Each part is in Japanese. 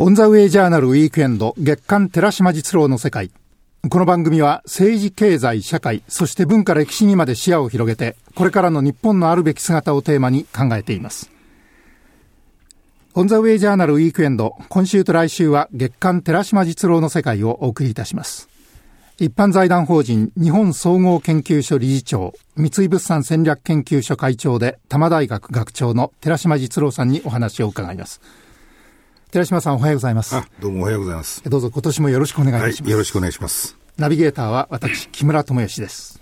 オンザウェイジャーナルウィークエンド月刊寺島実郎の世界。この番組は政治、経済、社会、そして文化歴史にまで視野を広げて、これからの日本のあるべき姿をテーマに考えています。オンザウェイジャーナルウィークエンド、今週と来週は月刊寺島実郎の世界をお送りいたします。一般財団法人日本総合研究所理事長、三井物産戦略研究所会長で多摩大学学長の寺島実郎さんにお話を伺います。寺島さんおはようございます。どうもおはようございます。どうぞ今年もよろしくお願いします。はい、よろしくお願いします。ナビゲーターは私、木村智義です。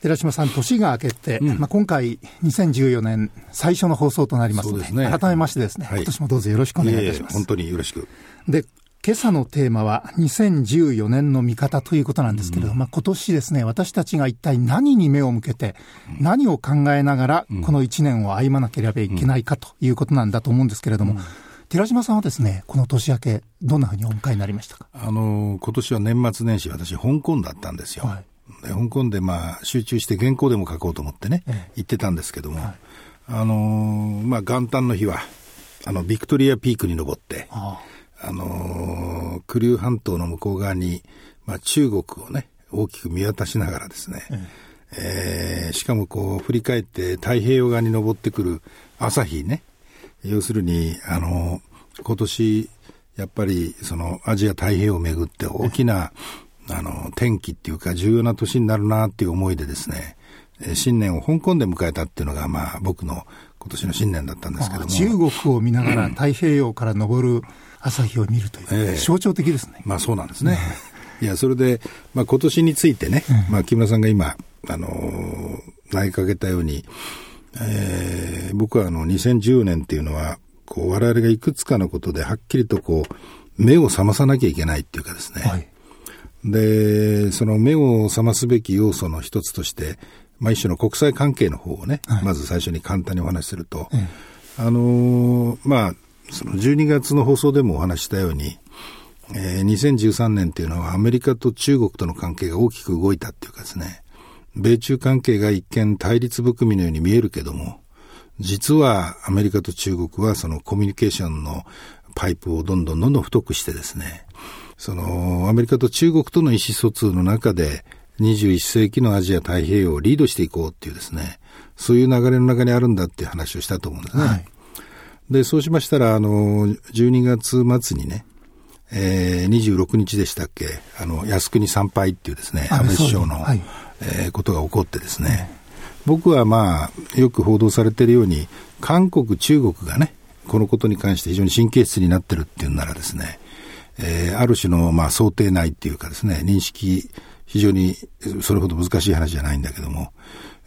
寺島さん、年が明けて、うん、まあ、今回、2014年最初の放送となりますので、でね、改めましてですね、はい、今年もどうぞよろしくお願いいたします。本当によろしく。で、今朝のテーマは2014年の見方ということなんですけれども、うん、まあ、今年ですね、私たちが一体何に目を向けて、何を考えながら、この1年を歩まなければいけないかということなんだと思うんですけれども、うん、寺島さんはですね、この年明け、どんなふうにお迎えになりましたか？あの今年は年末年始、私、香港だったんですよ。はい、で香港でまあ集中して原稿でも書こうと思ってね、ええ、行ってたんですけども、はい、あのまあ、元旦の日は、あのビクトリアピークに登って、あああのー、クリュー半島の向こう側に、まあ、中国をね、大きく見渡しながらですね、うん、えー、しかもこう振り返って太平洋側に登ってくる朝日ね、要するに、あのー、今年、やっぱりそのアジア太平洋をめぐって大きな、あの、転機っていうか重要な年になるなっていう思いでですね、新年を香港で迎えたっていうのが、まあ僕の今年の新年だったんですけども。中国を見ながら太平洋から登る朝日を見るという、えー、象徴的ですね。まあそうなんですね。いや、それで、まあ今年についてね、うん、まあ木村さんが今、あのー、投げかけたように、えー、僕はあの2010年っていうのは、こう我々がいくつかのことではっきりとこう、目を覚まさなきゃいけないっていうかですね。はい、で、その目を覚ますべき要素の一つとして、まあ一種の国際関係の方をね、はい、まず最初に簡単にお話しすると、あのー、まあ、その12月の放送でもお話したように、えー、2013年っていうのはアメリカと中国との関係が大きく動いたっていうかですね、米中関係が一見対立含みのように見えるけども、実はアメリカと中国はそのコミュニケーションのパイプをどんどんどんどん太くしてですね、そのアメリカと中国との意思疎通の中で21世紀のアジア太平洋をリードしていこうっていうですね、そういう流れの中にあるんだっていう話をしたと思うんですね。はいで、そうしましたら、あの、12月末にね、えー、26日でしたっけ、あの、靖国参拝っていうですね、安倍首相の、はい、えー、ことが起こってですね、僕はまあ、よく報道されているように、韓国、中国がね、このことに関して非常に神経質になってるっていうならですね、えー、ある種の、まあ、想定内っていうかですね、認識、非常にそれほど難しい話じゃないんだけども、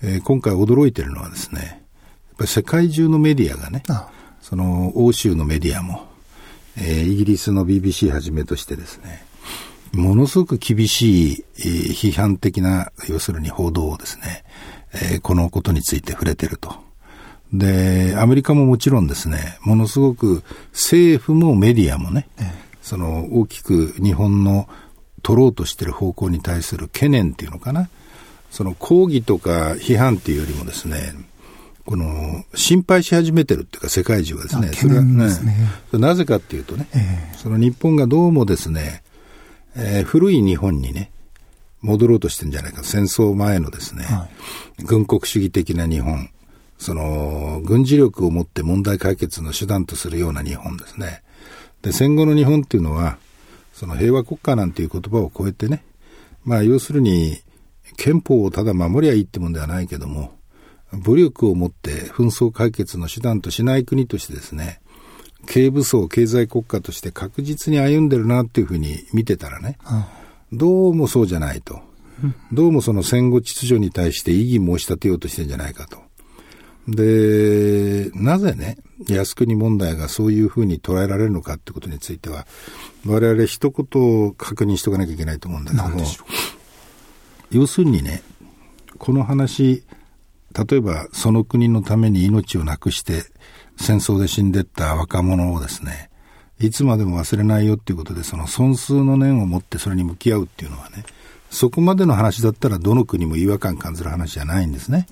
えー、今回驚いてるのはですね、やっぱり世界中のメディアがね、ああその欧州のメディアも、えー、イギリスの BBC はじめとしてですね、ものすごく厳しい、えー、批判的な、要するに報道をですね、えー、このことについて触れてると。で、アメリカももちろんですね、ものすごく政府もメディアもね、その大きく日本の取ろうとしている方向に対する懸念っていうのかな、その抗議とか批判っていうよりもですね、この心配し始めてるっていうか、世界中がですね、それはね、なぜかっていうとね、えー、その日本がどうもですね、えー、古い日本にね、戻ろうとしてるんじゃないか、戦争前のですね、はい、軍国主義的な日本、その軍事力を持って問題解決の手段とするような日本ですね。で、戦後の日本っていうのは、その平和国家なんていう言葉を超えてね、まあ要するに憲法をただ守りゃいいってもんではないけども、武力を持って紛争解決の手段としない国としてですね、軽武装経済国家として確実に歩んでるなっていうふうに見てたらね、どうもそうじゃないと。どうもその戦後秩序に対して異議申し立てようとしてるんじゃないかと。で、なぜね、靖国問題がそういうふうに捉えられるのかってことについては、我々一言確認しておかなきゃいけないと思うんだけども、要するにね、この話、例えばその国のために命をなくして戦争で死んでった若者をですね、いつまでも忘れないよっていうことで、その損数の念を持ってそれに向き合うっていうのはね、そこまでの話だったらどの国も違和感感じる話じゃないんですね。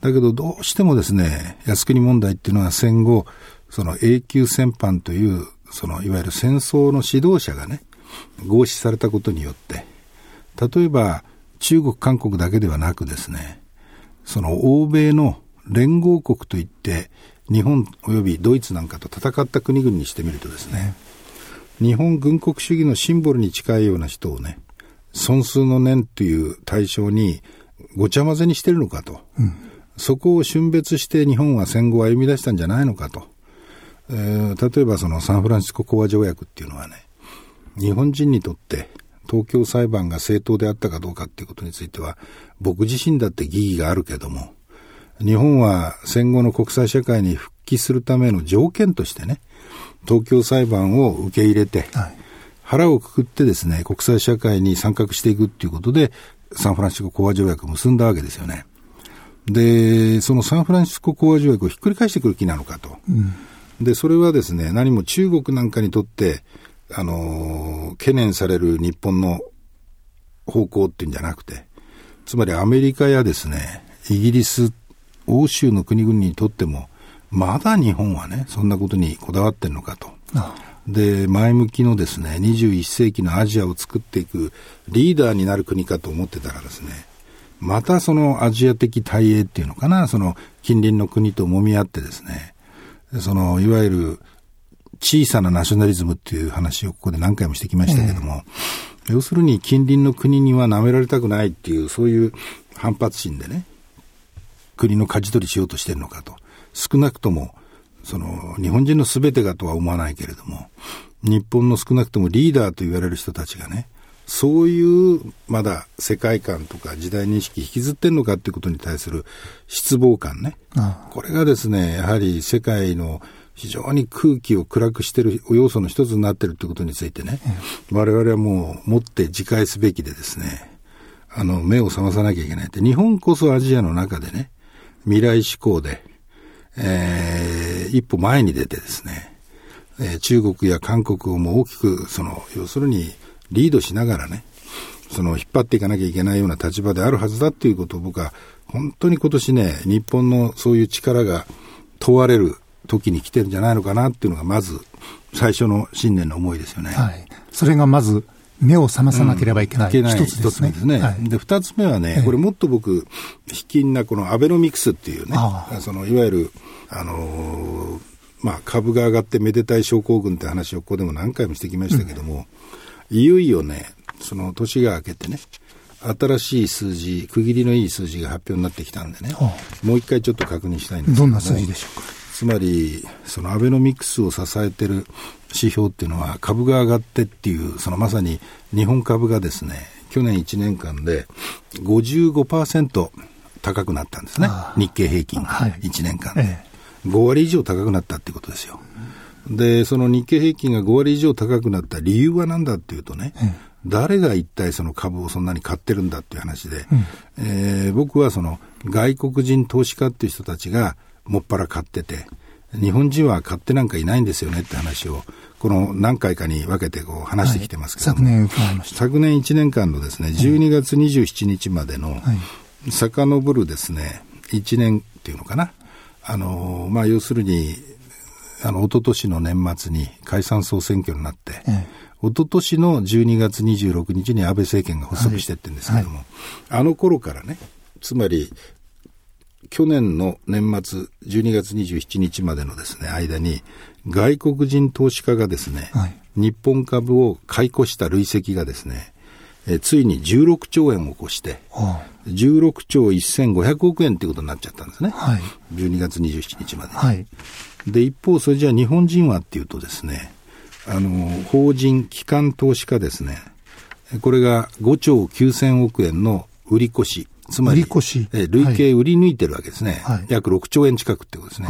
だけどどうしてもですね、靖国問題っていうのは戦後、その永久戦犯という、そのいわゆる戦争の指導者がね、合死されたことによって、例えば中国、韓国だけではなくですね、その欧米の連合国といって、日本及びドイツなんかと戦った国々にしてみるとですね、日本軍国主義のシンボルに近いような人をね、損数の念という対象にごちゃ混ぜにしてるのかと、うん、そこを峻別して日本は戦後を歩み出したんじゃないのかと、えー、例えばそのサンフランシスコ講和条約っていうのはね、日本人にとって東京裁判が正当であったかどうかっていうことについては、僕自身だって疑義があるけども、日本は戦後の国際社会に復帰するための条件としてね、東京裁判を受け入れて、はい、腹をくくってですね、国際社会に参画していくっていうことで、サンフランシスコ講和条約を結んだわけですよね。で、そのサンフランシスコ講和条約をひっくり返してくる気なのかと。うん、で、それはですね、何も中国なんかにとって、あの、懸念される日本の方向っていうんじゃなくて、つまりアメリカやですね、イギリス、欧州の国々にとっても、まだ日本はね、そんなことにこだわってるのかと。で、前向きのですね、21世紀のアジアを作っていくリーダーになる国かと思ってたらですね、またそのアジア的大英っていうのかな、その近隣の国と揉み合ってですね、そのいわゆる小さなナショナリズムっていう話をここで何回もしてきましたけども、えー、要するに近隣の国には舐められたくないっていう、そういう反発心でね、国の舵取りしようとしてるのかと。少なくとも、その、日本人の全てがとは思わないけれども、日本の少なくともリーダーと言われる人たちがね、そういうまだ世界観とか時代認識引きずってんのかっていうことに対する失望感ね。これがですね、やはり世界の非常に空気を暗くしている要素の一つになっているということについてね、我々はもう持って自戒すべきでですね、あの、目を覚まさなきゃいけないって、日本こそアジアの中でね、未来志向で、えー、一歩前に出てですね、えー、中国や韓国をも大きく、その、要するにリードしながらね、その、引っ張っていかなきゃいけないような立場であるはずだっていうことを僕は、本当に今年ね、日本のそういう力が問われる時に来てるんじゃないのかなっていうのが、まず、最初の新年の思いですよね。はい。それがまず、目を覚まさなければいけない、うん、一つですね。ですね。はい、で、二つ目はね、これもっと僕、卑近なこのアベノミクスっていうね、その、いわゆる、あのー、まあ、株が上がってめでたい症候群って話をここでも何回もしてきましたけども、うん、いよいよね、その年が明けてね、新しい数字、区切りのいい数字が発表になってきたんでね、もう一回ちょっと確認したいんですけどどんな数字でしょうか？つまり、そのアベノミクスを支えてる指標っていうのは、株が上がってっていう、そのまさに日本株がですね、去年1年間で55%高くなったんですね。日経平均が1年間で、はい。5割以上高くなったっていうことですよ。で、その日経平均が5割以上高くなった理由は何だっていうとね、誰が一体その株をそんなに買ってるんだっていう話で、うん、えー、僕はその外国人投資家っていう人たちがもっぱら買ってて、日本人は買ってなんかいないんですよねって話を、この何回かに分けてこう話してきてますけど、はい、昨年伺いました。昨年1年間のですね、12月27日までの、遡るですね、1年っていうのかな。あの、まあ、要するに、あの、一昨年の年末に解散総選挙になって、ええ、一昨年の12月26日に安倍政権が発足してってんですけども、はいはい、あの頃からね、つまり去年の年末12月27日までのですね、間に、外国人投資家がですね、はい、日本株を買い越した累積がですね、えついに16兆円を超して、はあ、16兆1500億円ということになっちゃったんですね。はい、12月27日まではい、で、一方、それじゃあ日本人はっていうとですね、あの、法人、機関投資家ですね、これが5兆9000億円の売り越し、つまり、え累計売り抜いてるわけですね、はい、約6兆円近くってことですね。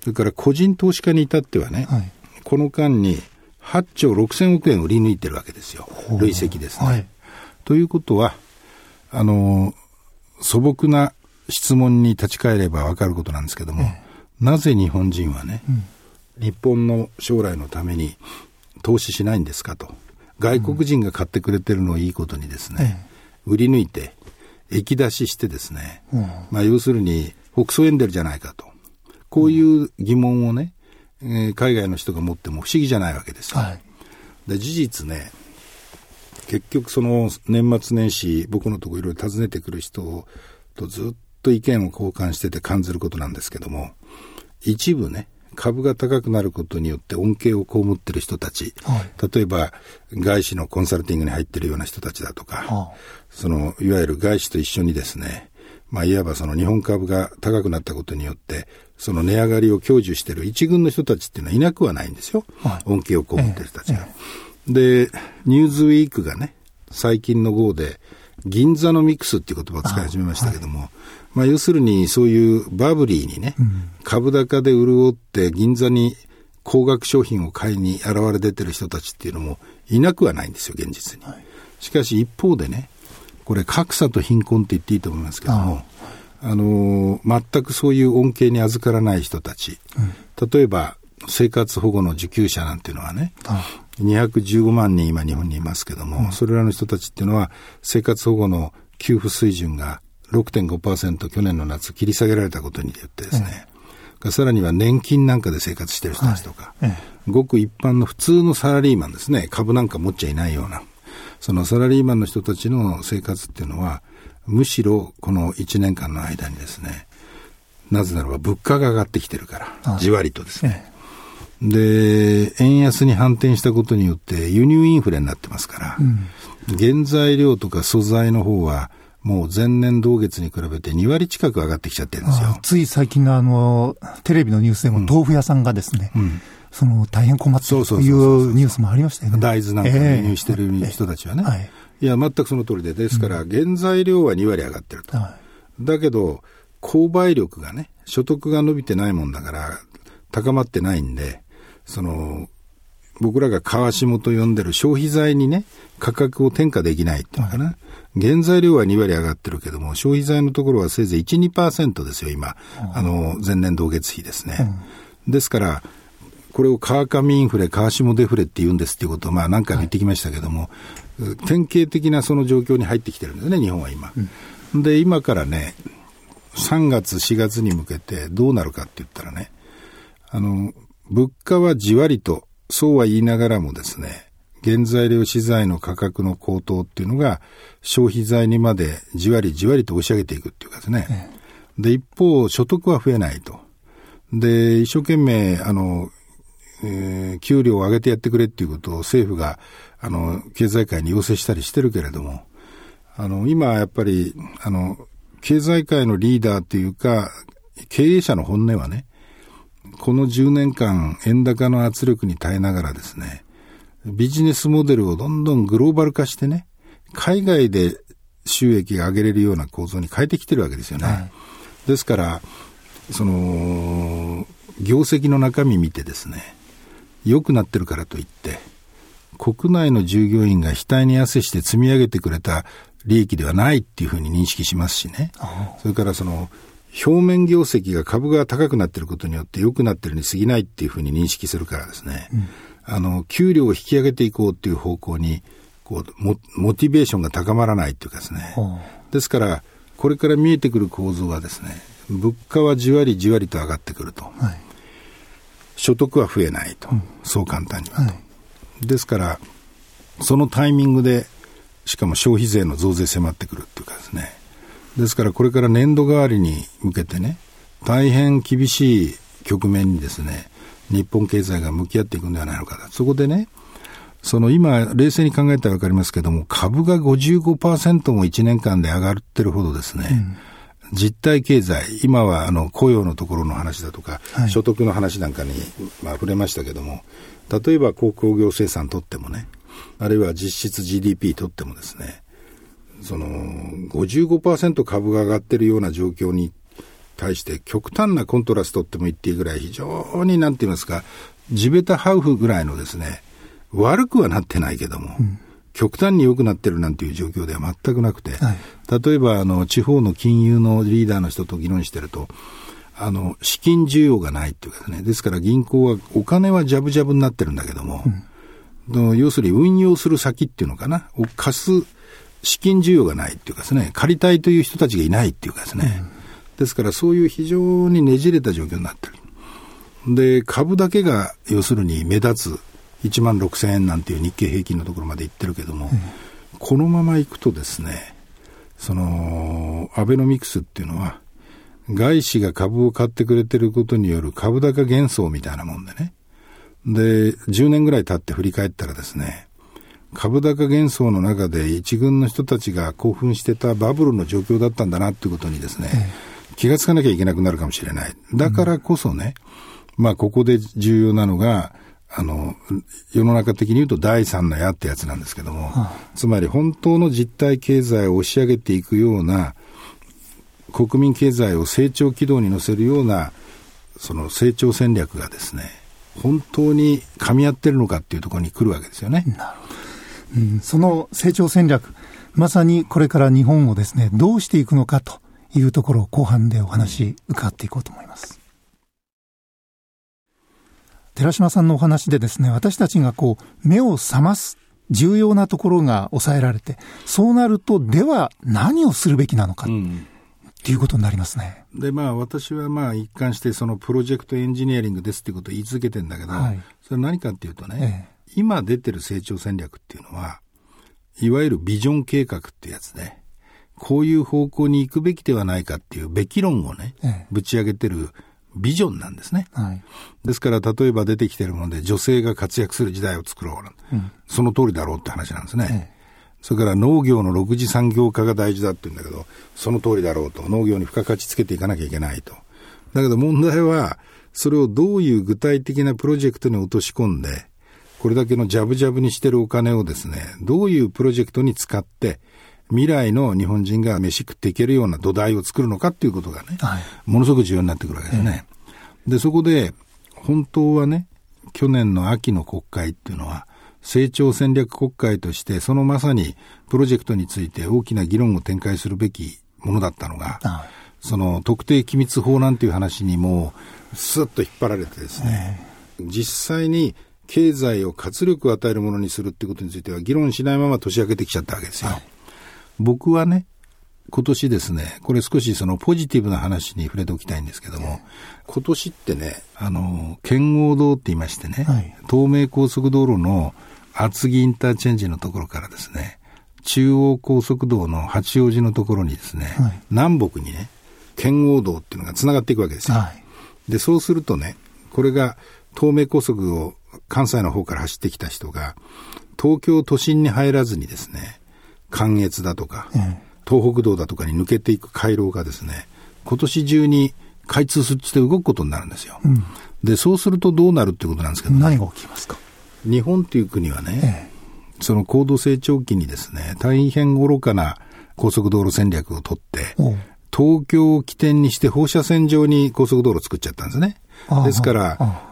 それから個人投資家に至ってはね、はい、この間に8兆6000億円売り抜いてるわけですよ。累積ですね。はい、ということは、あの、素朴な質問に立ち返れば分かることなんですけども、ええ、なぜ日本人はね、うん、日本の将来のために投資しないんですかと。外国人が買ってくれてるのをいいことにですね、うん、売り抜いて、液出ししてですね、うん、まあ要するに北総エンデルじゃないかと。こういう疑問をね、えー、海外の人が持っても不思議じゃないわけですよ。はい、で事実ね、結局その年末年始、僕のところいろいろ訪ねてくる人とずっと意見を交換してて感じることなんですけども、一部ね、株が高くなることによって恩恵を被ってる人たち、はい、例えば外資のコンサルティングに入ってるような人たちだとか、はあ、そのいわゆる外資と一緒にですね、まあ、いわばその日本株が高くなったことによって、その値上がりを享受している一軍の人たちっていうのはいなくはないんですよ。はい、恩恵を被ってる人たちが。ええ。で、ニューズウィークがね、最近の号で、銀座のミックスっていう言葉を使い始めましたけども、はい、まあ要するにそういうバブリーにね、うん、株高で潤って銀座に高額商品を買いに現れ出てる人たちっていうのもいなくはないんですよ、現実に。はい、しかし一方でね、これ格差と貧困って言っていいと思いますけども、あのー、全くそういう恩恵に預からない人たち、うん、例えば生活保護の受給者なんていうのはね、215万人今日本にいますけども、うん、それらの人たちっていうのは生活保護の給付水準が6.5%去年の夏切り下げられたことによってですね、うん、さらには年金なんかで生活してる人たちとか、はい、ごく一般の普通のサラリーマンですね、株なんか持っちゃいないような、そのサラリーマンの人たちの生活っていうのは、むしろこの1年間の間にですね、なぜならば物価が上がってきてるから、じわりとですね。で、円安に反転したことによって輸入インフレになってますから、うん、原材料とか素材の方は、もう前年同月に比べて2割近く上がってきちゃってるんですよ。つい最近のあの、テレビのニュースでも豆腐屋さんがですね、うん、その大変困っているというニュースもありましたよね。大豆なんか輸入してる人たちはね。えーはい、いや、全くその通りで、ですから、原材料は2割上がってると。はい、だけど、購買力がね、所得が伸びてないもんだから、高まってないんで、その、僕らが川下と呼んでる消費財にね、価格を転嫁できないっていうのかな。原材料は2割上がってるけども、消費財のところはせいぜい1、2%ですよ、今。あの、前年同月比ですね。ですから、これを川上インフレ、川下デフレって言うんですっていうことを、まあ何回も言ってきましたけども、典型的なその状況に入ってきてるんですね、日本は今。で、今からね、3月、4月に向けてどうなるかって言ったらね、あの、物価はじわりと、そうは言いながらもですね、原材料資材の価格の高騰っていうのが消費財にまでじわりじわりと押し上げていくっていうかですね。で、一方、所得は増えないと。で、一生懸命、あの、えー、給料を上げてやってくれっていうことを政府が、あの、経済界に要請したりしてるけれども、あの、今やっぱり、あの、経済界のリーダーっていうか、経営者の本音はね、この10年間、円高の圧力に耐えながらですね、ビジネスモデルをどんどんグローバル化してね、海外で収益が上げれるような構造に変えてきてるわけですよね。はい、ですから、その、業績の中身見てですね、良くなってるからといって、国内の従業員が額に汗して積み上げてくれた利益ではないっていうふうに認識しますしね。それからその、表面業績が株が高くなっていることによって良くなってるに過ぎないっていうふうに認識するからですね、うん、あの、給料を引き上げていこうっていう方向に、こうモ、モチベーションが高まらないっていうかですね、ですから、これから見えてくる構造はですね、物価はじわりじわりと上がってくると。はい、所得は増えないと。うん、そう簡単にはと、はい。ですから、そのタイミングで、しかも消費税の増税迫ってくるっていうかですね、ですからこれから年度代わりに向けてね、大変厳しい局面にですね、日本経済が向き合っていくんではないのかそこでね、その今、冷静に考えたらわかりますけども、株が55%も1年間で上がってるほどですね、うん、実体経済、今はあの雇用のところの話だとか、はい、所得の話なんかに、まあ、触れましたけども、例えば鉱工業生産とってもね、あるいは実質 GDP とってもですね、その55%株が上がってるような状況に対して極端なコントラストっても言っていいぐらい非常になんて言いますか、地べたハウフぐらいのですね、悪くはなってないけども、うん、極端に良くなってるなんていう状況では全くなくて、はい、例えばあの地方の金融のリーダーの人と議論してると、あの、資金需要がないっていうかね、ですから銀行はお金はジャブジャブになってるんだけども、うん、要するに運用する先っていうのかな、を貸す資金需要がないっていうかですね、借りたいという人たちがいないっていうかですね、うん、ですからそういう非常にねじれた状況になってる。で、株だけが要するに目立つ1万6000円なんていう日経平均のところまで行ってるけども、うん、このまま行くとですね、その、アベノミクスっていうのは、外資が株を買ってくれてることによる株高幻想みたいなもんでね。で、10年ぐらい経って振り返ったらですね、株高幻想の中で一軍の人たちが興奮してたバブルの状況だったんだなっていうことにですね、気がつかなきゃいけなくなるかもしれない。だからこそね、うん、まあここで重要なのが、あの、世の中的に言うと第三の矢ってやつなんですけども、はあ、つまり本当の実体経済を押し上げていくような、国民経済を成長軌道に乗せるような、その成長戦略がですね、本当に噛み合ってるのかっていうところに来るわけですよね。なるほど。うん、その成長戦略、まさにこれから日本をですね、どうしていくのかというところを後半でお話伺っていこうと思います。寺島さんのお話でですね、私たちがこう、目を覚ます重要なところが抑えられて、そうなると、では何をするべきなのか。うんっていうことになりますね。で、まあ、私はまあ、一貫して、そのプロジェクトエンジニアリングですっていうことを言い続けてるんだけど、はい、それ何かっていうとね、ええ、今出てる成長戦略っていうのは、いわゆるビジョン計画ってやつで、こういう方向に行くべきではないかっていうべき論をね、ええ、ぶち上げてるビジョンなんですね。はい、ですから、例えば出てきてるもので、女性が活躍する時代を作ろう、うん、その通りだろうって話なんですね。ええ、それから農業の6次産業化が大事だって言うんだけど、その通りだろうと。農業に付加価値つけていかなきゃいけないと。だけど問題は、それをどういう具体的なプロジェクトに落とし込んで、これだけのジャブジャブにしてるお金をですね、どういうプロジェクトに使って、未来の日本人が飯食っていけるような土台を作るのかっていうことがね、はい、ものすごく重要になってくるわけですね。えー、で、そこで、本当はね、去年の秋の国会っていうのは、成長戦略国会として、そのまさにプロジェクトについて大きな議論を展開するべきものだったのが、はい、その特定機密法なんていう話にも、スッと引っ張られてですね、えー、実際に経済を活力を与えるものにするってことについては議論しないまま年明けてきちゃったわけですよ。はい、僕はね、今年ですね、これ少しそのポジティブな話に触れておきたいんですけども、今年ってね、あの、圏央道って言いましてね、はい、東名高速道路の厚木インターチェンジのところからですね、中央高速道の八王子のところにですね、はい、南北にね、圏央道っていうのが繋がっていくわけですよ。はい、で、そうするとね、これが東名高速を関西の方から走ってきた人が、東京都心に入らずにですね、関越だとか、東北道だとかに抜けていく回廊がですね、今年中に開通して動くことになるんですよ。うん、で、そうするとどうなるっていうことなんですけど、ね、何が起きますか？日本っていう国はね、ええ、その高度成長期にですね、大変愚かな高速道路戦略をとって、東京を起点にして放射線上に高速道路を作っちゃったんですね。ですから、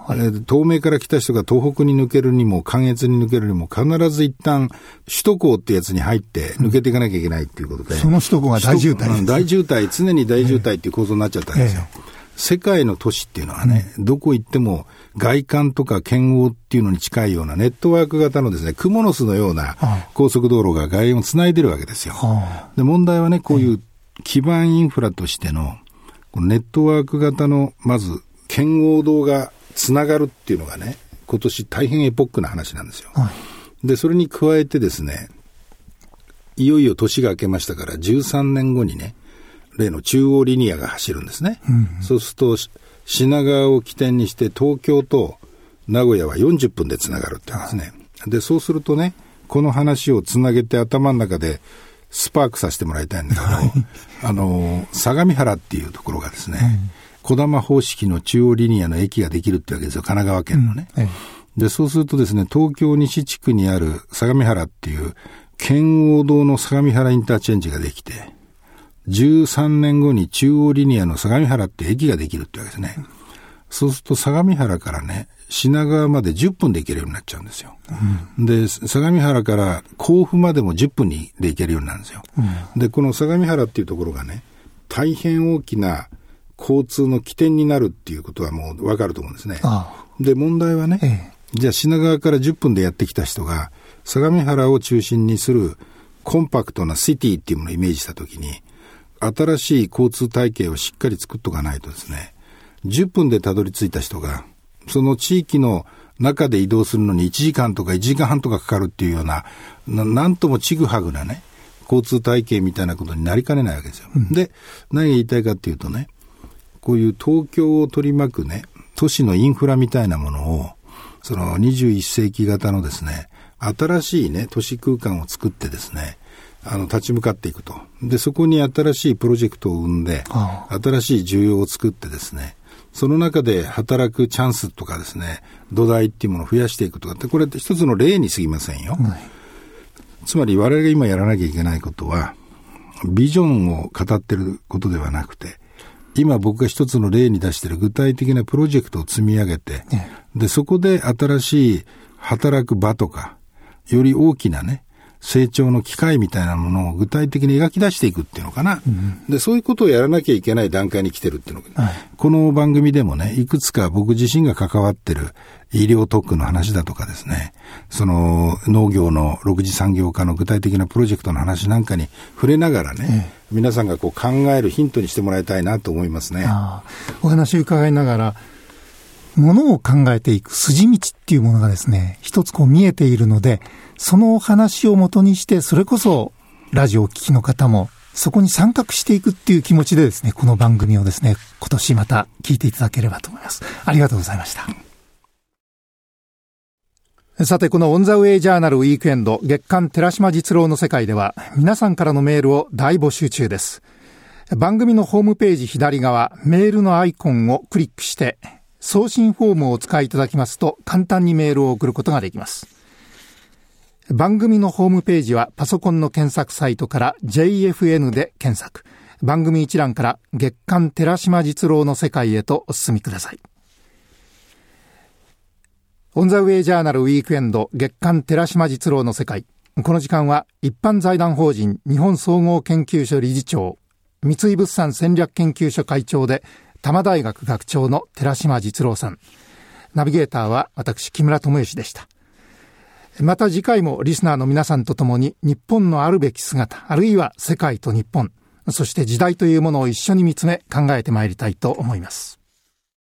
はい、東名から来た人が東北に抜けるにも、関越に抜けるにも、必ず一旦、首都高ってやつに入って抜けていかなきゃいけないっていうことで。その首都高が大渋滞、大渋滞、常に大渋滞っていう構造になっちゃったんですよ。ええ。世界の都市っていうのはね、うん、どこ行っても外観とか圏央っていうのに近いようなネットワーク型のですね、クモの巣のような高速道路が外縁をつないでるわけですよ。で、問題はね、こういう基盤インフラとしての、このネットワーク型の、まず圏央道がつながるっていうのがね、今年大変エポックな話なんですよ。はい、で、それに加えてですね、いよいよ年が明けましたから13年後にね、例の中央リニアが走るんですね。うん、そうすると、品川を起点にして東京と名古屋は40分でつながるってですね。で、そうするとね、この話をつなげて頭の中でスパークさせてもらいたいんだけど、あの、相模原っていうところがですね、うん小玉方式の中央リニアの駅ができるってわけですよ、神奈川県のね。うんで、そうするとですね、東京西地区にある相模原っていう、県央道の相模原インターチェンジができて、13年後に中央リニアの相模原って駅ができるってわけですね。そうすると相模原からね、品川まで10分で行けるようになっちゃうんですよ。うん、で、相模原から甲府までも10分で行けるようになるんですよ。うん、で、この相模原っていうところがね、大変大きな交通の起点になるっていうことはもうわかると思うんですね。で、問題はね、ええ、じゃあ品川から10分でやってきた人が、相模原を中心にするコンパクトなシティっていうものをイメージしたときに、新しい交通体系をしっかり作っとかないとですね、10分でたどり着いた人が、その地域の中で移動するのに1時間とか1時間半とかかかるっていうような、ななんともちぐはぐなね、交通体系みたいなことになりかねないわけですよ。うん、で、何が言いたいかっていうとね、こういう東京を取り巻くね、都市のインフラみたいなものを、その21世紀型のですね、新しいね、都市空間を作ってですね、あの、立ち向かっていくと。で、そこに新しいプロジェクトを生んで、新しい需要を作ってですね、その中で働くチャンスとかですね、土台っていうものを増やしていくとかって、これって一つの例に過ぎませんよ。はい、つまり我々が今やらなきゃいけないことは、ビジョンを語ってることではなくて、今僕が一つの例に出している具体的なプロジェクトを積み上げて、で、そこで新しい働く場とか、より大きなね、成長の機会みたいなものを具体的に描き出していくっていうのかな、うん、でそういうことをやらなきゃいけない段階に来てるっていうのが、はい、この番組でもね、いくつか僕自身が関わってる医療特区の話だとかですね、その農業の6次産業化の具体的なプロジェクトの話なんかに触れながらね、ええ、皆さんがこう考えるヒントにしてもらいたいなと思いますね。お話伺いながら、ものを考えていく筋道っていうものがですね、一つこう見えているので、そのお話をもとにして、それこそラジオを聴きの方も、そこに参画していくっていう気持ちでですね、この番組をですね、今年また聞いていただければと思います。ありがとうございました。さて、このオンザウェイジャーナルウィークエンド月間寺島実郎の世界では、皆さんからのメールを大募集中です。番組のホームページ左側、メールのアイコンをクリックして、送信フォームをお使いいただきますと、簡単にメールを送ることができます。番組のホームページはパソコンの検索サイトから JFN で検索。番組一覧から月刊寺島実郎の世界へとお進みください。オンザウェイジャーナルウィークエンド月刊寺島実郎の世界。この時間は一般財団法人日本総合研究所理事長、三井物産戦略研究所会長で多摩大学学長の寺島実郎さん。ナビゲーターは私木村智之でした。また次回もリスナーの皆さんと共に日本のあるべき姿、あるいは世界と日本、そして時代というものを一緒に見つめ考えてまいりたいと思います。